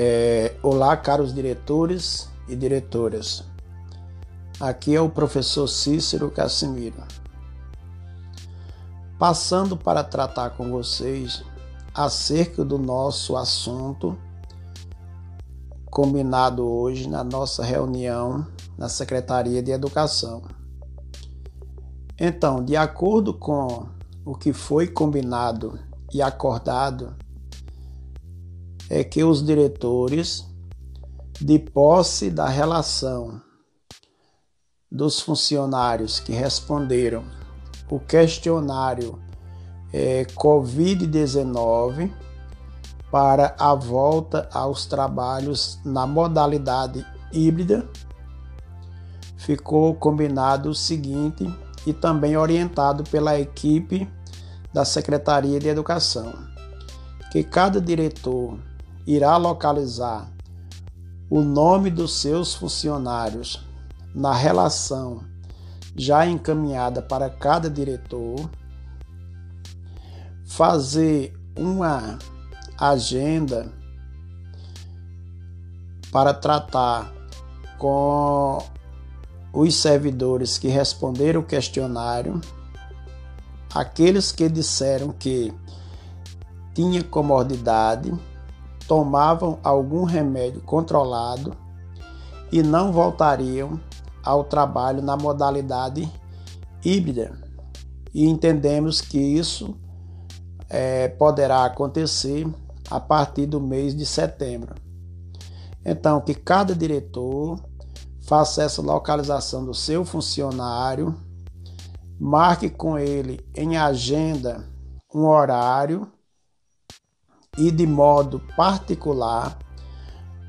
É, olá, caros diretores e diretoras. Aqui é o professor Cícero Cassimiro. Passando para tratar com vocês acerca do nosso assunto combinado hoje na nossa reunião na Secretaria de Educação. Então, de acordo com o que foi combinado e acordado, é que os diretores, de posse da relação dos funcionários que responderam o questionário é, Covid-19 para a volta aos trabalhos na modalidade híbrida, ficou combinado o seguinte e também orientado pela equipe da Secretaria de Educação, que cada diretor irá localizar o nome dos seus funcionários na relação já encaminhada para cada diretor, fazer uma agenda para tratar com os servidores que responderam o questionário, aqueles que disseram que tinha comodidade tomavam algum remédio controlado e não voltariam ao trabalho na modalidade híbrida. E entendemos que isso é, poderá acontecer a partir do mês de setembro. Então, que cada diretor faça essa localização do seu funcionário, marque com ele em agenda um horário e de modo particular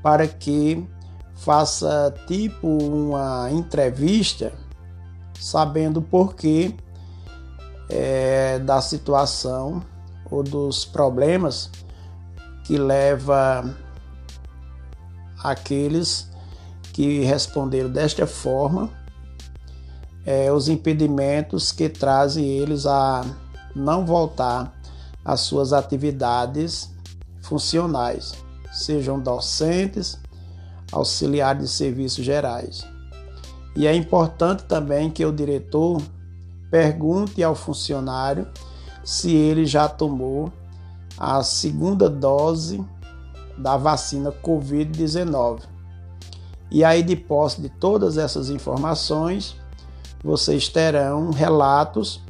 para que faça tipo uma entrevista sabendo por que é, da situação ou dos problemas que leva aqueles que responderam desta forma é, os impedimentos que trazem eles a não voltar às suas atividades funcionais, sejam docentes, auxiliares de serviços gerais. E é importante também que o diretor pergunte ao funcionário se ele já tomou a segunda dose da vacina Covid-19. E aí, de posse de todas essas informações, vocês terão relatos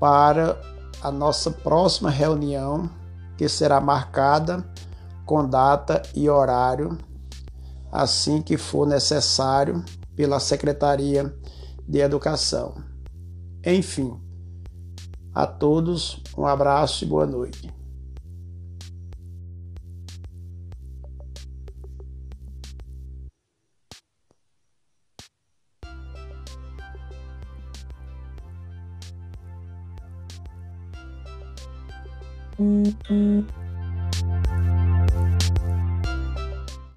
para a nossa próxima reunião que será marcada com data e horário, assim que for necessário, pela Secretaria de Educação. Enfim, a todos um abraço e boa noite. 음, 음.